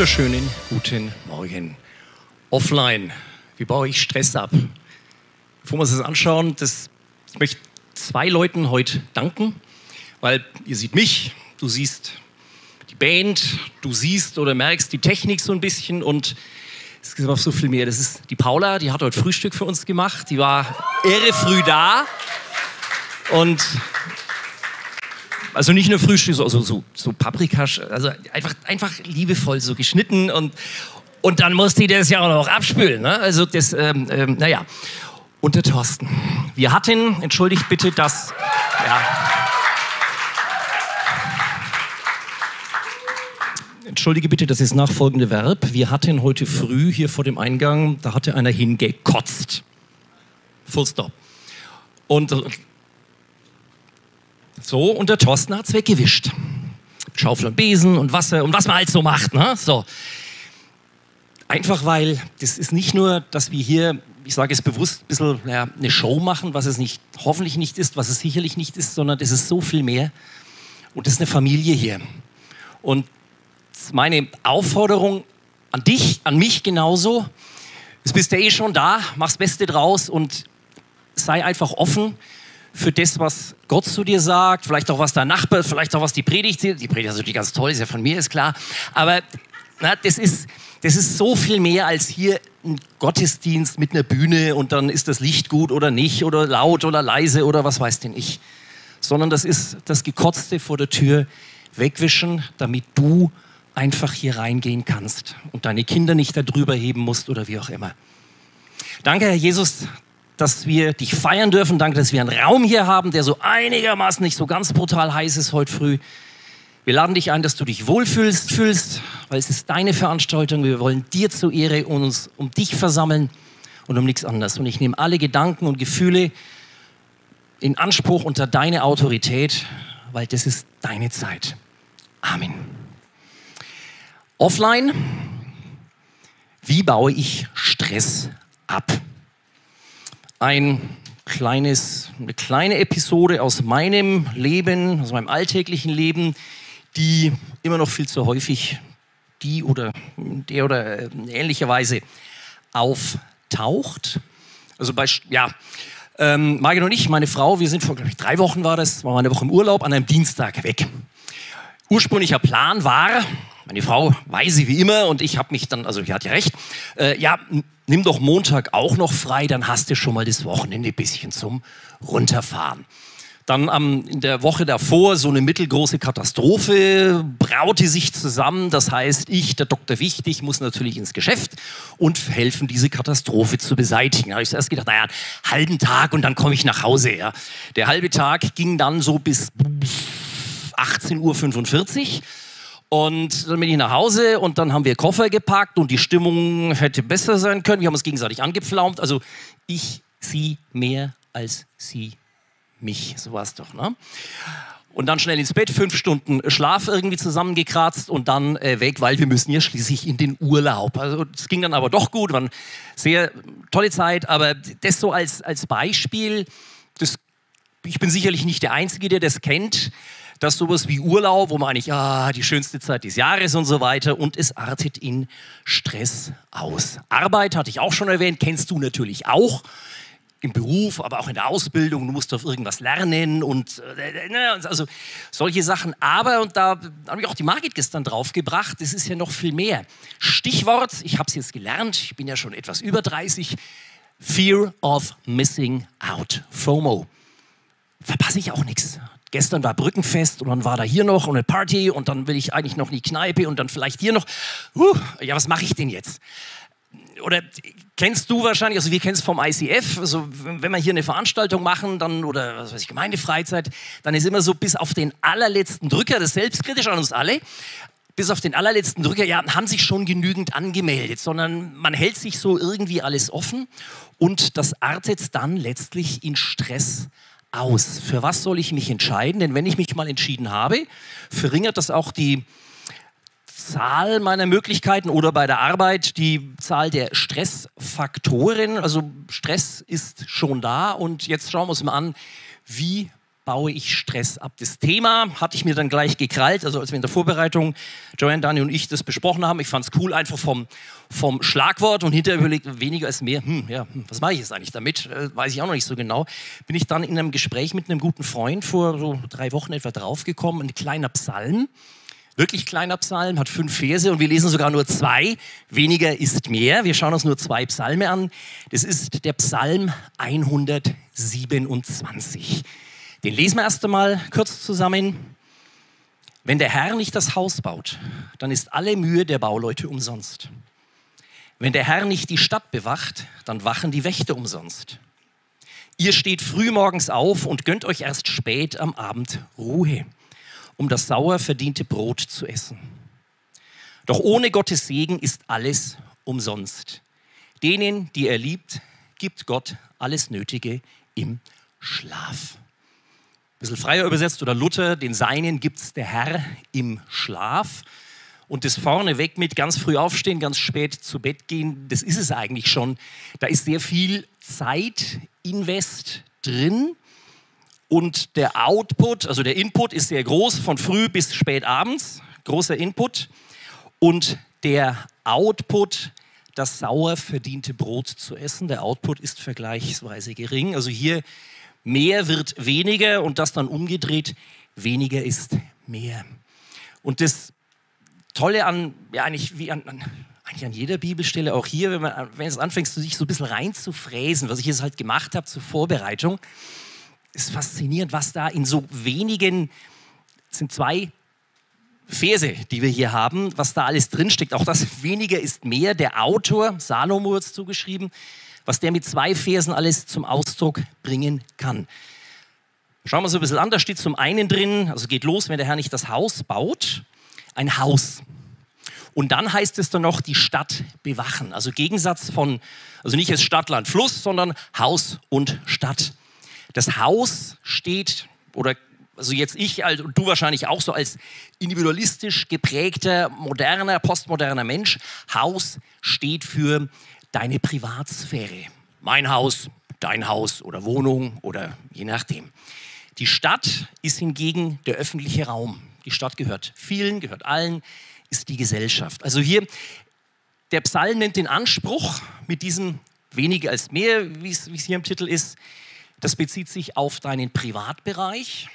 wunderschönen guten Morgen. Offline, wie baue ich Stress ab? Bevor wir uns das anschauen, das, ich möchte zwei Leuten heute danken, weil ihr seht mich, du siehst die Band, du siehst oder merkst die Technik so ein bisschen und es gibt noch so viel mehr. Das ist die Paula, die hat heute Frühstück für uns gemacht, die war irre früh da und also nicht nur Frühstück, so, so, so Paprika, also einfach, einfach liebevoll so geschnitten und, und dann musste die das ja auch noch abspülen. Ne? Also das, ähm, ähm, naja. Und der Thorsten. Wir hatten, entschuldigt bitte, dass, ja. Entschuldige bitte das ist nachfolgende Verb. Wir hatten heute früh hier vor dem Eingang, da hatte einer hingekotzt. Full stop. Und so, und der Thorsten hat es weggewischt. Schaufel und Besen und Wasser und was man halt so macht. Ne? So. Einfach weil das ist nicht nur, dass wir hier, ich sage es bewusst, ein bisschen ja, eine Show machen, was es nicht, hoffentlich nicht ist, was es sicherlich nicht ist, sondern das ist so viel mehr. Und das ist eine Familie hier. Und meine Aufforderung an dich, an mich genauso. Es bist ja eh schon da, mach's Beste draus und sei einfach offen für das, was Gott zu dir sagt, vielleicht auch was dein Nachbar, vielleicht auch was die Predigt, die Predigt ist natürlich ganz toll, ist ja von mir, ist klar, aber na, das, ist, das ist so viel mehr als hier ein Gottesdienst mit einer Bühne und dann ist das Licht gut oder nicht oder laut oder leise oder was weiß denn ich, sondern das ist das Gekotzte vor der Tür wegwischen, damit du einfach hier reingehen kannst und deine Kinder nicht darüber heben musst oder wie auch immer. Danke, Herr Jesus, dass wir dich feiern dürfen. Danke, dass wir einen Raum hier haben, der so einigermaßen nicht so ganz brutal heiß ist heute früh. Wir laden dich ein, dass du dich wohlfühlst, fühlst, weil es ist deine Veranstaltung. Wir wollen dir zur Ehre und uns um dich versammeln und um nichts anderes. Und ich nehme alle Gedanken und Gefühle in Anspruch unter deine Autorität, weil das ist deine Zeit. Amen. Offline, wie baue ich Stress ab? Ein kleines, eine kleine Episode aus meinem Leben, aus meinem alltäglichen Leben, die immer noch viel zu häufig die oder der oder äh, ähnlicherweise auftaucht. Also bei, ja, ähm, Margit und ich, meine Frau, wir sind vor, ich, drei Wochen war das, war eine Woche im Urlaub, an einem Dienstag weg. Ursprünglicher Plan war, meine Frau weiß sie wie immer und ich habe mich dann, also sie hat ja recht, äh, ja, nimm doch Montag auch noch frei, dann hast du schon mal das Wochenende ein bisschen zum Runterfahren. Dann ähm, in der Woche davor so eine mittelgroße Katastrophe braute sich zusammen. Das heißt, ich, der Dr. Wichtig, muss natürlich ins Geschäft und helfen, diese Katastrophe zu beseitigen. Da habe ich zuerst gedacht, naja, halben Tag und dann komme ich nach Hause. Ja. Der halbe Tag ging dann so bis 18.45 Uhr. Und dann bin ich nach Hause und dann haben wir Koffer gepackt und die Stimmung hätte besser sein können. Wir haben uns gegenseitig angepflaumt. Also ich sie mehr als sie mich. So war es doch, ne? Und dann schnell ins Bett, fünf Stunden Schlaf irgendwie zusammengekratzt und dann äh, weg, weil wir müssen ja schließlich in den Urlaub. Also es ging dann aber doch gut, war eine sehr tolle Zeit, aber das so als, als Beispiel, das, ich bin sicherlich nicht der Einzige, der das kennt dass sowas wie Urlaub, wo man eigentlich, ah, die schönste Zeit des Jahres und so weiter, und es artet in Stress aus. Arbeit hatte ich auch schon erwähnt, kennst du natürlich auch im Beruf, aber auch in der Ausbildung, du musst auf irgendwas lernen und äh, ne, also solche Sachen. Aber, und da habe ich auch die Margit gestern draufgebracht, es ist ja noch viel mehr. Stichwort, ich habe es jetzt gelernt, ich bin ja schon etwas über 30, Fear of Missing Out, FOMO. Verpasse ich auch nichts gestern war Brückenfest und dann war da hier noch eine Party und dann will ich eigentlich noch in die Kneipe und dann vielleicht hier noch. Uh, ja, was mache ich denn jetzt? Oder kennst du wahrscheinlich, also wir kennen es vom ICF, also wenn wir hier eine Veranstaltung machen, dann oder was weiß ich, Gemeindefreizeit, dann ist immer so bis auf den allerletzten Drücker, das ist selbstkritisch an uns alle, bis auf den allerletzten Drücker, ja, haben sich schon genügend angemeldet, sondern man hält sich so irgendwie alles offen und das artet dann letztlich in Stress aus? Für was soll ich mich entscheiden? Denn wenn ich mich mal entschieden habe, verringert das auch die Zahl meiner Möglichkeiten oder bei der Arbeit die Zahl der Stressfaktoren. Also Stress ist schon da und jetzt schauen wir uns mal an, wie baue ich Stress ab? Das Thema hatte ich mir dann gleich gekrallt, also als wir in der Vorbereitung, Joanne, Dani und ich das besprochen haben. Ich fand es cool, einfach vom, vom Schlagwort und hinterher überlegt, weniger ist mehr. Hm, ja, hm, was mache ich jetzt eigentlich damit? Äh, weiß ich auch noch nicht so genau. Bin ich dann in einem Gespräch mit einem guten Freund vor so drei Wochen etwa draufgekommen, ein kleiner Psalm wirklich kleiner Psalm, hat fünf Verse und wir lesen sogar nur zwei. Weniger ist mehr. Wir schauen uns nur zwei Psalme an. Das ist der Psalm 127. Den lesen wir erst einmal kurz zusammen. Wenn der Herr nicht das Haus baut, dann ist alle Mühe der Bauleute umsonst. Wenn der Herr nicht die Stadt bewacht, dann wachen die Wächter umsonst. Ihr steht früh morgens auf und gönnt euch erst spät am Abend Ruhe um das sauer verdiente Brot zu essen. Doch ohne Gottes Segen ist alles umsonst. Denen, die er liebt, gibt Gott alles Nötige im Schlaf. Bisschen freier übersetzt oder Luther, den Seinen gibt's der Herr im Schlaf. Und das vorneweg mit ganz früh aufstehen, ganz spät zu Bett gehen, das ist es eigentlich schon. Da ist sehr viel Zeit, Invest drin. Und der Output, also der Input ist sehr groß, von früh bis spät abends, großer Input. Und der Output, das sauer verdiente Brot zu essen, der Output ist vergleichsweise gering. Also hier mehr wird weniger und das dann umgedreht, weniger ist mehr. Und das Tolle an, ja eigentlich wie an, an eigentlich an jeder Bibelstelle, auch hier, wenn, man, wenn es anfängst, sich so ein bisschen reinzufräsen, was ich jetzt halt gemacht habe zur Vorbereitung, ist faszinierend, was da in so wenigen, sind zwei Verse, die wir hier haben, was da alles drinsteckt. Auch das weniger ist mehr. Der Autor, Salomo hat es zugeschrieben, was der mit zwei Versen alles zum Ausdruck bringen kann. Schauen wir so ein bisschen an. Da steht zum einen drin, also geht los, wenn der Herr nicht das Haus baut, ein Haus. Und dann heißt es dann noch die Stadt bewachen. Also Gegensatz von, also nicht als Stadt, Land, Fluss, sondern Haus und Stadt. Das Haus steht, oder also jetzt ich also du wahrscheinlich auch so als individualistisch geprägter, moderner, postmoderner Mensch, Haus steht für deine Privatsphäre. Mein Haus, dein Haus oder Wohnung oder je nachdem. Die Stadt ist hingegen der öffentliche Raum. Die Stadt gehört vielen, gehört allen, ist die Gesellschaft. Also hier, der Psalm nennt den Anspruch mit diesem weniger als mehr, wie es hier im Titel ist, das bezieht sich auf deinen Privatbereich.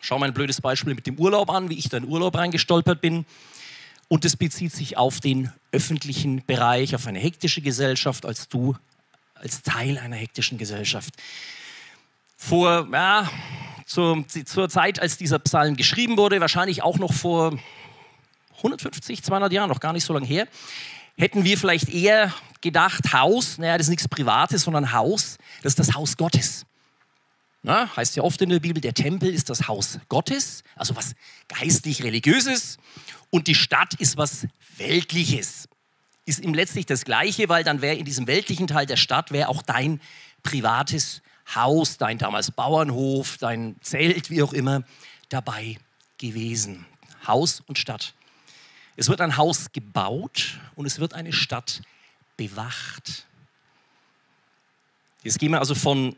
Schau mal ein blödes Beispiel mit dem Urlaub an, wie ich da in Urlaub reingestolpert bin. Und es bezieht sich auf den öffentlichen Bereich, auf eine hektische Gesellschaft, als du als Teil einer hektischen Gesellschaft. Vor, ja, zur, zur Zeit, als dieser Psalm geschrieben wurde, wahrscheinlich auch noch vor 150, 200 Jahren, noch gar nicht so lange her, hätten wir vielleicht eher gedacht, Haus, naja, das ist nichts Privates, sondern Haus, das ist das Haus Gottes. Na, heißt ja oft in der Bibel, der Tempel ist das Haus Gottes, also was geistlich-religiöses. Und die Stadt ist was Weltliches. Ist ihm letztlich das Gleiche, weil dann wäre in diesem weltlichen Teil der Stadt wäre auch dein privates Haus, dein damals Bauernhof, dein Zelt, wie auch immer, dabei gewesen. Haus und Stadt. Es wird ein Haus gebaut und es wird eine Stadt bewacht. Jetzt gehen wir also von,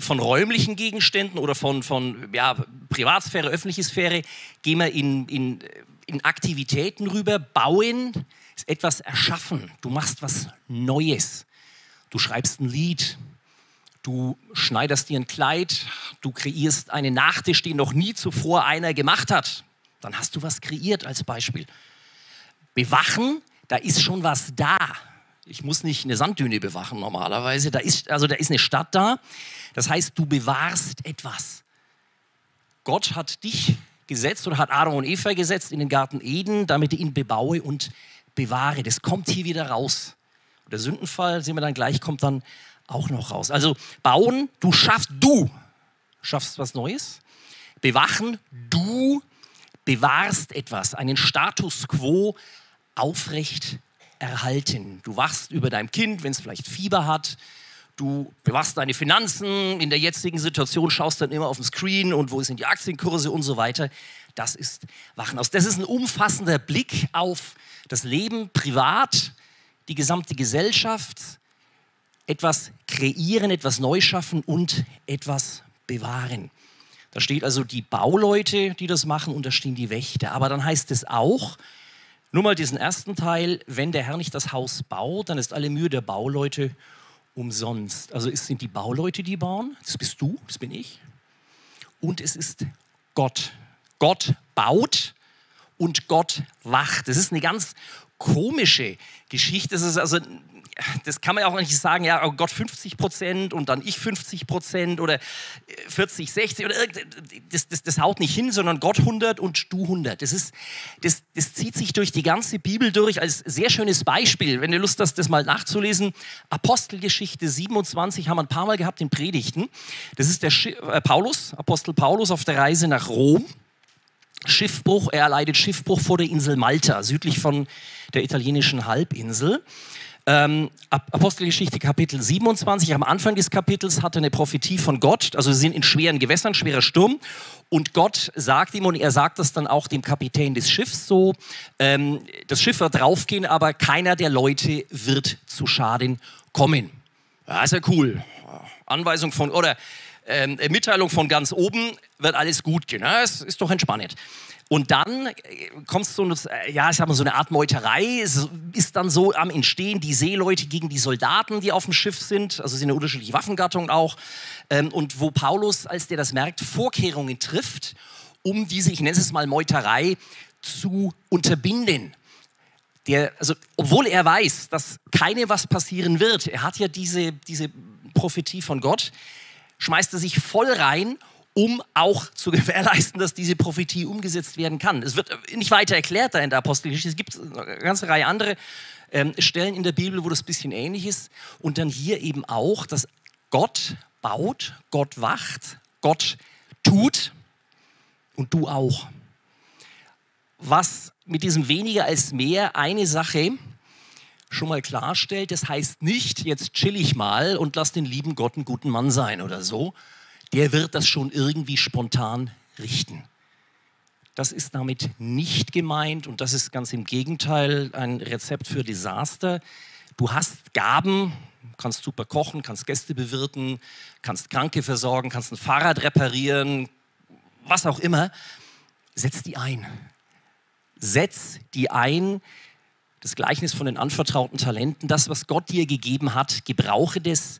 von räumlichen Gegenständen oder von, von ja, Privatsphäre, öffentliche Sphäre, gehen wir in, in, in Aktivitäten rüber. Bauen ist etwas erschaffen. Du machst was Neues. Du schreibst ein Lied. Du schneiderst dir ein Kleid. Du kreierst einen Nachtisch, den noch nie zuvor einer gemacht hat. Dann hast du was kreiert als Beispiel. Bewachen, da ist schon was da. Ich muss nicht eine Sanddüne bewachen normalerweise. Da ist, also da ist eine Stadt da. Das heißt, du bewahrst etwas. Gott hat dich gesetzt oder hat Adam und Eva gesetzt in den Garten Eden, damit er ihn bebaue und bewahre. Das kommt hier wieder raus. Und der Sündenfall, sehen wir dann gleich, kommt dann auch noch raus. Also bauen, du schaffst, du schaffst was Neues. Bewachen, du bewahrst etwas, einen Status quo aufrecht erhalten. Du wachst über deinem Kind, wenn es vielleicht Fieber hat. Du bewachst deine Finanzen. In der jetzigen Situation schaust dann immer auf den Screen und wo sind die Aktienkurse und so weiter. Das ist Wachen aus. Das ist ein umfassender Blick auf das Leben privat, die gesamte Gesellschaft, etwas kreieren, etwas neu schaffen und etwas bewahren. Da steht also die Bauleute, die das machen, und da stehen die Wächter. Aber dann heißt es auch, nur mal diesen ersten Teil, wenn der Herr nicht das Haus baut, dann ist alle Mühe der Bauleute umsonst. Also es sind die Bauleute, die bauen, das bist du, das bin ich. Und es ist Gott. Gott baut und Gott wacht. Das ist eine ganz komische Geschichte. Das ist also das kann man ja auch nicht sagen, ja, oh Gott 50 Prozent und dann ich 50 Prozent oder 40, äh, 60 oder das, das, das haut nicht hin, sondern Gott 100 und du 100. Das, ist, das, das zieht sich durch die ganze Bibel durch als sehr schönes Beispiel. Wenn du Lust hast, das mal nachzulesen, Apostelgeschichte 27 haben wir ein paar Mal gehabt in Predigten. Das ist der Sch äh, Paulus, Apostel Paulus auf der Reise nach Rom. Schiffbruch, er erleidet Schiffbruch vor der Insel Malta, südlich von der italienischen Halbinsel. Ähm, Apostelgeschichte Kapitel 27, am Anfang des Kapitels hat er eine Prophetie von Gott, also sie sind in schweren Gewässern, schwerer Sturm und Gott sagt ihm und er sagt das dann auch dem Kapitän des Schiffs so, ähm, das Schiff wird draufgehen, aber keiner der Leute wird zu Schaden kommen. Ja, ist ja cool. Anweisung von, oder ähm, Mitteilung von ganz oben, wird alles gut gehen. Ja, das ist doch entspannend. Und dann äh, kommst du, äh, ja, ich habe so eine Art Meuterei. Es ist dann so am Entstehen die Seeleute gegen die Soldaten, die auf dem Schiff sind. Also sind eine unterschiedliche Waffengattungen auch. Ähm, und wo Paulus, als der das merkt, Vorkehrungen trifft, um diese, ich nenne es mal Meuterei, zu unterbinden. Der, also, obwohl er weiß, dass keine was passieren wird, er hat ja diese, diese Prophetie von Gott, schmeißt er sich voll rein um auch zu gewährleisten, dass diese Prophetie umgesetzt werden kann. Es wird nicht weiter erklärt da in der Apostelgeschichte. Es gibt eine ganze Reihe andere ähm, Stellen in der Bibel, wo das ein bisschen ähnlich ist. Und dann hier eben auch, dass Gott baut, Gott wacht, Gott tut und du auch. Was mit diesem weniger als mehr eine Sache schon mal klarstellt, das heißt nicht, jetzt chill ich mal und lass den lieben Gott einen guten Mann sein oder so, der wird das schon irgendwie spontan richten. Das ist damit nicht gemeint und das ist ganz im Gegenteil ein Rezept für Desaster. Du hast Gaben, kannst super kochen, kannst Gäste bewirten, kannst Kranke versorgen, kannst ein Fahrrad reparieren, was auch immer. Setz die ein. Setz die ein. Das Gleichnis von den anvertrauten Talenten, das, was Gott dir gegeben hat, gebrauche das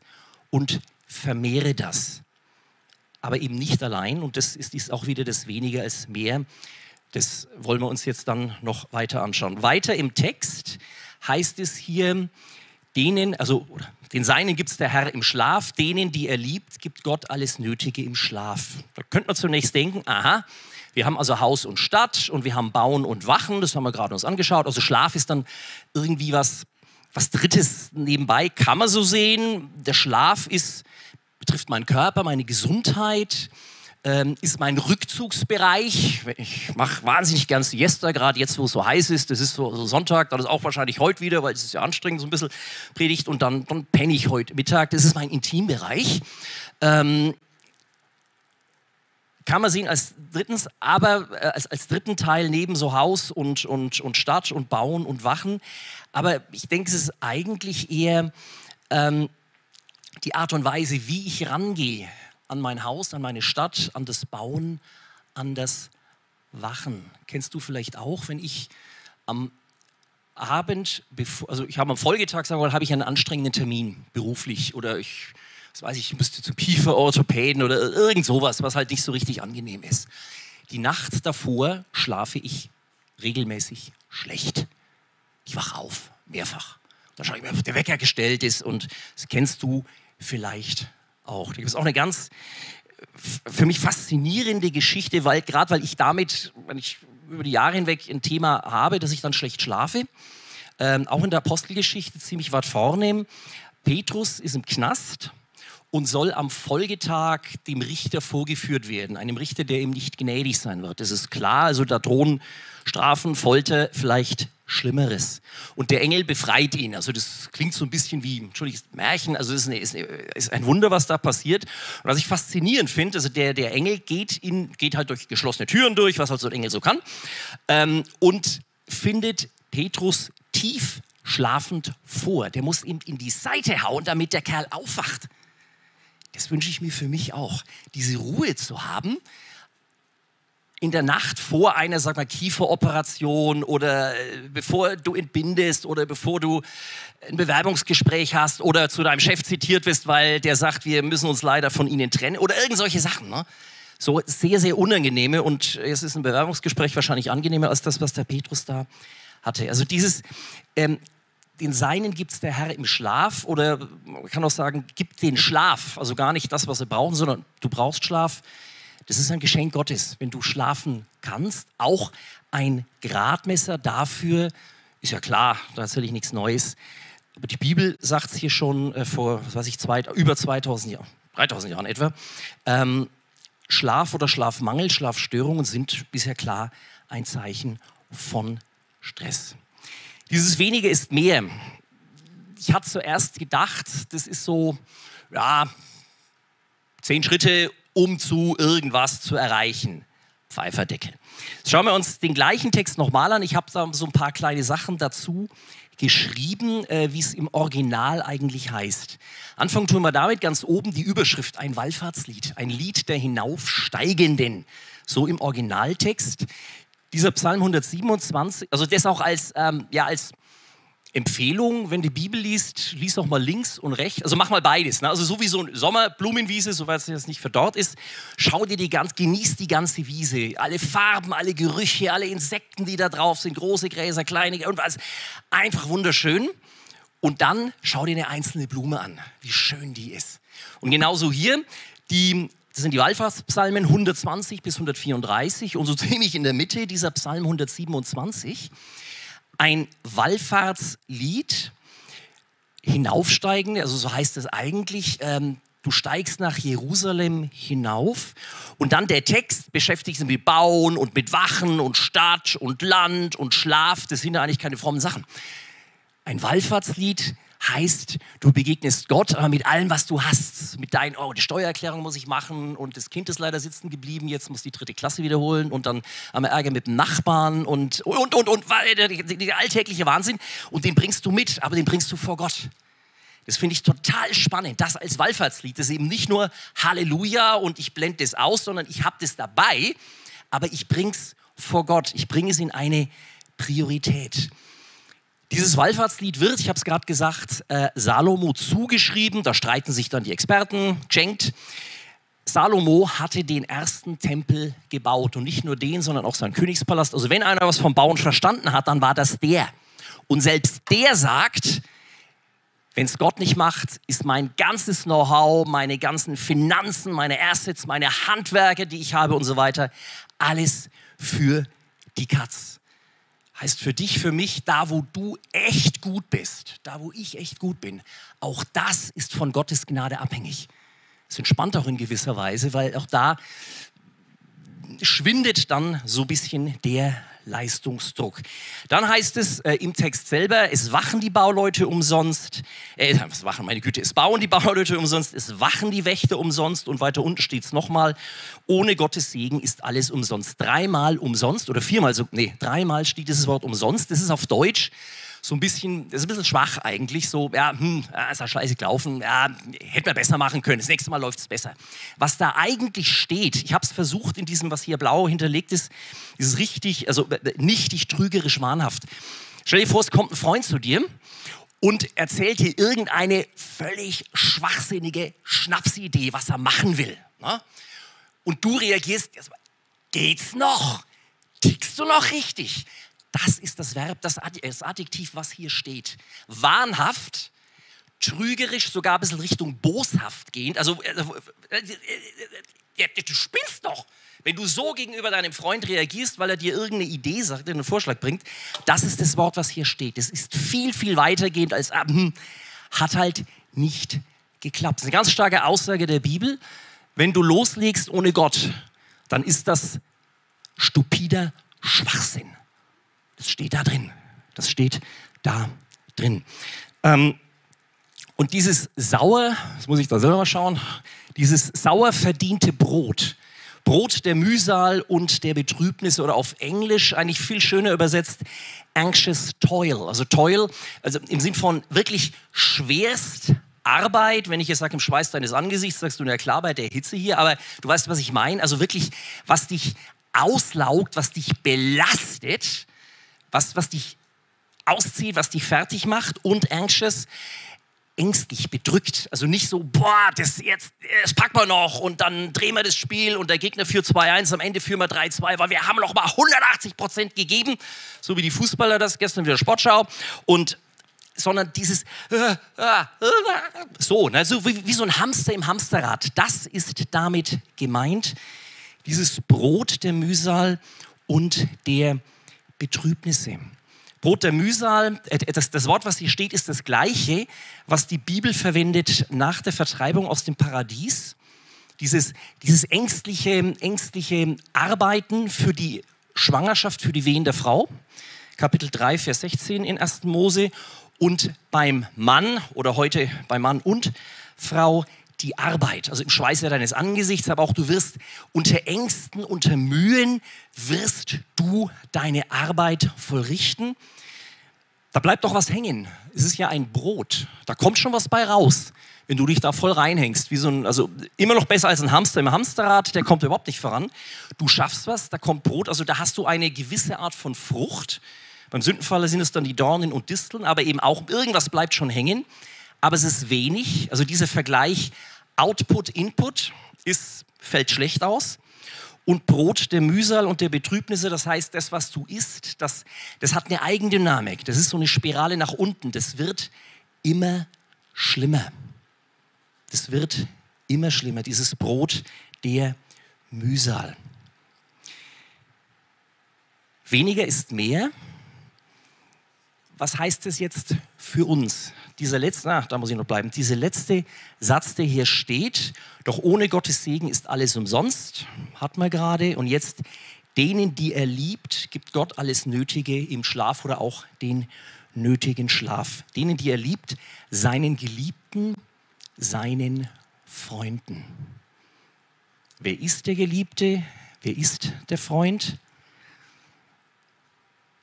und vermehre das aber eben nicht allein. Und das ist, ist auch wieder das weniger als mehr. Das wollen wir uns jetzt dann noch weiter anschauen. Weiter im Text heißt es hier, denen, also den Seinen gibt es der Herr im Schlaf, denen, die er liebt, gibt Gott alles Nötige im Schlaf. Da könnte man zunächst denken, aha, wir haben also Haus und Stadt und wir haben Bauen und Wachen, das haben wir gerade uns angeschaut. Also Schlaf ist dann irgendwie was, was Drittes nebenbei, kann man so sehen. Der Schlaf ist betrifft meinen Körper, meine Gesundheit, ähm, ist mein Rückzugsbereich. Ich mache wahnsinnig gern Siesta, gerade jetzt, wo es so heiß ist. Das ist so, so Sonntag, das ist auch wahrscheinlich heute wieder, weil es ist ja anstrengend, so ein bisschen predigt. Und dann, dann penne ich heute Mittag. Das ist mein Intimbereich. Ähm, kann man sehen als drittens, aber äh, als, als dritten Teil neben so Haus und, und, und Stadt und Bauen und Wachen. Aber ich denke, es ist eigentlich eher ähm, die Art und Weise, wie ich rangehe an mein Haus, an meine Stadt, an das Bauen, an das Wachen. Kennst du vielleicht auch, wenn ich am Abend, also ich habe am Folgetag, sagen wir mal, habe ich einen anstrengenden Termin beruflich oder ich, was weiß ich, ich müsste zum Kieferorthopäden oder irgend sowas, was halt nicht so richtig angenehm ist. Die Nacht davor schlafe ich regelmäßig schlecht. Ich wache auf, mehrfach. Dann schaue ich mir, ob der Wecker gestellt ist und das kennst du vielleicht auch. Das ist auch eine ganz für mich faszinierende Geschichte, weil gerade weil ich damit, wenn ich über die Jahre hinweg ein Thema habe, dass ich dann schlecht schlafe, ähm, auch in der Apostelgeschichte ziemlich weit vorne. Petrus ist im Knast und soll am Folgetag dem Richter vorgeführt werden, einem Richter, der ihm nicht gnädig sein wird. Das ist klar, also da drohen Strafen, Folter, vielleicht Schlimmeres. Und der Engel befreit ihn. Also das klingt so ein bisschen wie, Entschuldigung, Märchen. Also es ist, ist, ein Wunder, was da passiert. Und was ich faszinierend finde, also der, der Engel geht, in, geht halt durch geschlossene Türen durch, was halt so ein Engel so kann, ähm, und findet Petrus tief schlafend vor. Der muss ihm in die Seite hauen, damit der Kerl aufwacht. Das wünsche ich mir für mich auch, diese Ruhe zu haben, in der Nacht vor einer, sag mal, Kieferoperation oder äh, bevor du entbindest oder bevor du ein Bewerbungsgespräch hast oder zu deinem Chef zitiert wirst, weil der sagt, wir müssen uns leider von ihnen trennen oder irgend solche Sachen. Ne? So sehr, sehr unangenehme und es ist ein Bewerbungsgespräch wahrscheinlich angenehmer als das, was der Petrus da hatte. Also dieses, ähm, den Seinen gibt es der Herr im Schlaf oder man kann auch sagen, gibt den Schlaf, also gar nicht das, was sie brauchen, sondern du brauchst Schlaf das ist ein Geschenk Gottes, wenn du schlafen kannst. Auch ein Gradmesser dafür, ist ja klar, da erzähle ich nichts Neues. Aber die Bibel sagt es hier schon äh, vor, was weiß ich, zwei, über 2000 Jahren, 3000 Jahren etwa. Ähm, Schlaf oder Schlafmangel, Schlafstörungen sind bisher klar ein Zeichen von Stress. Dieses Wenige ist mehr. Ich hatte zuerst gedacht, das ist so, ja, zehn Schritte um zu irgendwas zu erreichen. Pfeiferdeckel. Jetzt schauen wir uns den gleichen Text nochmal an. Ich habe da so ein paar kleine Sachen dazu geschrieben, äh, wie es im Original eigentlich heißt. Anfangen tun wir damit ganz oben die Überschrift, ein Wallfahrtslied, ein Lied der Hinaufsteigenden. So im Originaltext. Dieser Psalm 127, also das auch als, ähm, ja, als Empfehlung, wenn die Bibel liest, lies auch mal links und rechts. Also mach mal beides. Ne? Also so wie so eine Sommerblumenwiese, soweit es jetzt nicht verdorrt ist, schau dir die ganz, genieß die ganze Wiese. Alle Farben, alle Gerüche, alle Insekten, die da drauf sind, große Gräser, kleine und was. Einfach wunderschön. Und dann schau dir eine einzelne Blume an, wie schön die ist. Und genauso hier, die, das sind die Wallfahrtspsalmen 120 bis 134 und so ziemlich in der Mitte dieser Psalm 127 ein Wallfahrtslied, hinaufsteigende, also so heißt es eigentlich, ähm, du steigst nach Jerusalem hinauf. Und dann der Text beschäftigt sich mit Bauen und mit Wachen und Stadt und Land und Schlaf, das sind ja eigentlich keine frommen Sachen. Ein Wallfahrtslied heißt, du begegnest Gott, aber mit allem, was du hast. Mit deinen, oh, die Steuererklärung muss ich machen und das Kind ist leider sitzen geblieben, jetzt muss die dritte Klasse wiederholen und dann haben wir Ärger mit dem Nachbarn und, und, und, und, der alltägliche Wahnsinn. Und den bringst du mit, aber den bringst du vor Gott. Das finde ich total spannend, das als Wallfahrtslied. Das ist eben nicht nur Halleluja und ich blende das aus, sondern ich habe das dabei, aber ich bringe es vor Gott. Ich bringe es in eine Priorität. Dieses Wallfahrtslied wird, ich habe es gerade gesagt, äh, Salomo zugeschrieben. Da streiten sich dann die Experten, geschenkt. Salomo hatte den ersten Tempel gebaut und nicht nur den, sondern auch seinen Königspalast. Also wenn einer was vom Bauen verstanden hat, dann war das der. Und selbst der sagt, wenn es Gott nicht macht, ist mein ganzes Know-how, meine ganzen Finanzen, meine Assets, meine Handwerke, die ich habe und so weiter, alles für die Katz heißt für dich, für mich, da wo du echt gut bist, da wo ich echt gut bin, auch das ist von Gottes Gnade abhängig. Es entspannt auch in gewisser Weise, weil auch da schwindet dann so ein bisschen der Leistungsdruck. Dann heißt es äh, im Text selber, es wachen die Bauleute umsonst, äh, was wachen, meine Güte, es bauen die Bauleute umsonst, es wachen die Wächter umsonst und weiter unten steht es nochmal, ohne Gottes Segen ist alles umsonst. Dreimal umsonst oder viermal, so, nee, dreimal steht dieses Wort umsonst, das ist auf Deutsch so ein bisschen, das ist ein bisschen schwach eigentlich, so, ja, hm, ist ja scheiße gelaufen, ja, hätte man besser machen können, das nächste Mal läuft es besser. Was da eigentlich steht, ich habe es versucht in diesem, was hier blau hinterlegt ist, ist richtig, also nichtig trügerisch wahnhaft. Stell dir vor, es kommt ein Freund zu dir und erzählt dir irgendeine völlig schwachsinnige Schnapsidee, was er machen will. Ne? Und du reagierst, geht's noch? Tickst du noch richtig? Das ist das Verb, das Adjektiv, was hier steht. Wahnhaft, trügerisch, sogar ein bisschen Richtung boshaft gehend. Also, äh, äh, äh, du spinnst doch. Wenn du so gegenüber deinem Freund reagierst, weil er dir irgendeine Idee sagt, einen Vorschlag bringt, das ist das Wort, was hier steht. Es ist viel, viel weitergehend als ah, hm, hat halt nicht geklappt. Das ist eine ganz starke Aussage der Bibel. Wenn du loslegst ohne Gott, dann ist das stupider Schwachsinn. Das steht da drin. Das steht da drin. Ähm, und dieses sauer, das muss ich da selber schauen, dieses sauer verdiente Brot, Brot der Mühsal und der Betrübnis oder auf Englisch eigentlich viel schöner übersetzt, anxious toil. Also toil, also im Sinn von wirklich schwerst Arbeit, wenn ich jetzt sage, im Schweiß deines Angesichts, sagst du, na klar, bei der Hitze hier, aber du weißt, was ich meine. Also wirklich, was dich auslaugt, was dich belastet, was, was dich auszieht, was dich fertig macht und anxious, ängstlich, bedrückt. Also nicht so, boah, das jetzt, das packen wir noch und dann drehen wir das Spiel und der Gegner führt 2-1, am Ende führen wir 3-2, weil wir haben noch mal 180 Prozent gegeben, so wie die Fußballer das gestern wieder Sportschau und sondern dieses so, ne, so wie, wie so ein Hamster im Hamsterrad. Das ist damit gemeint, dieses Brot der Mühsal und der Betrübnisse. Brot der Mühsal, äh, das, das, Wort, was hier steht, ist das gleiche, was die Bibel verwendet nach der Vertreibung aus dem Paradies. Dieses, dieses ängstliche, ängstliche Arbeiten für die Schwangerschaft, für die Wehen der Frau. Kapitel 3, Vers 16 in 1. Mose. Und beim Mann oder heute beim Mann und Frau die Arbeit, also im Schweiße deines Angesichts, aber auch du wirst unter Ängsten, unter Mühen, wirst du deine Arbeit vollrichten. Da bleibt doch was hängen. Es ist ja ein Brot. Da kommt schon was bei raus, wenn du dich da voll reinhängst. Wie so ein, also immer noch besser als ein Hamster im Hamsterrad, der kommt überhaupt nicht voran. Du schaffst was, da kommt Brot, also da hast du eine gewisse Art von Frucht. Beim Sündenfalle sind es dann die Dornen und Disteln, aber eben auch irgendwas bleibt schon hängen aber es ist wenig. Also dieser Vergleich Output-Input fällt schlecht aus. Und Brot der Mühsal und der Betrübnisse, das heißt, das, was du isst, das, das hat eine Eigendynamik. Das ist so eine Spirale nach unten. Das wird immer schlimmer. Das wird immer schlimmer, dieses Brot der Mühsal. Weniger ist mehr was heißt das jetzt für uns? Dieser letzte, ach, da muss ich noch bleiben, dieser letzte Satz, der hier steht, doch ohne Gottes Segen ist alles umsonst, hat man gerade. Und jetzt, denen, die er liebt, gibt Gott alles Nötige im Schlaf oder auch den nötigen Schlaf. Denen, die er liebt, seinen Geliebten, seinen Freunden. Wer ist der Geliebte? Wer ist der Freund?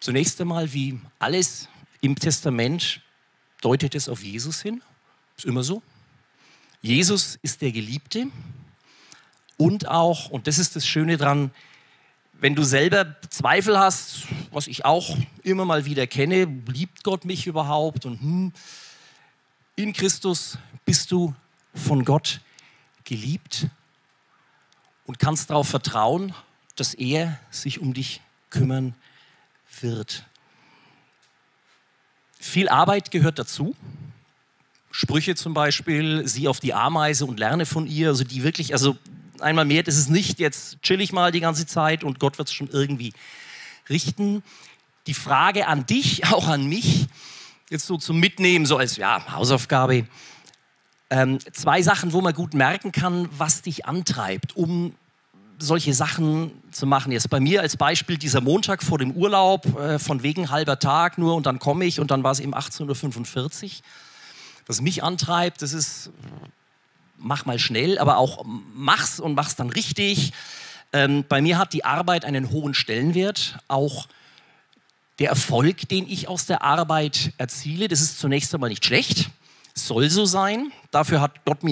Zunächst einmal, wie alles im Testament deutet es auf Jesus hin. Ist immer so. Jesus ist der Geliebte. Und auch, und das ist das Schöne dran, wenn du selber Zweifel hast, was ich auch immer mal wieder kenne, liebt Gott mich überhaupt? Und hm, in Christus bist du von Gott geliebt und kannst darauf vertrauen, dass er sich um dich kümmern wird. Viel Arbeit gehört dazu. Sprüche zum Beispiel, sieh auf die Ameise und lerne von ihr. Also die wirklich, also einmal mehr, das ist nicht jetzt chill ich mal die ganze Zeit und Gott wird es schon irgendwie richten. Die Frage an dich, auch an mich, jetzt so zum Mitnehmen, so als ja, Hausaufgabe. Ähm, zwei Sachen, wo man gut merken kann, was dich antreibt, um solche Sachen zu machen. Jetzt bei mir als Beispiel dieser Montag vor dem Urlaub, äh, von wegen halber Tag nur und dann komme ich und dann war es eben 18.45 Uhr. Was mich antreibt, das ist, mach mal schnell, aber auch mach's und mach's dann richtig. Ähm, bei mir hat die Arbeit einen hohen Stellenwert, auch der Erfolg, den ich aus der Arbeit erziele, das ist zunächst einmal nicht schlecht, soll so sein. Dafür hat Gott mir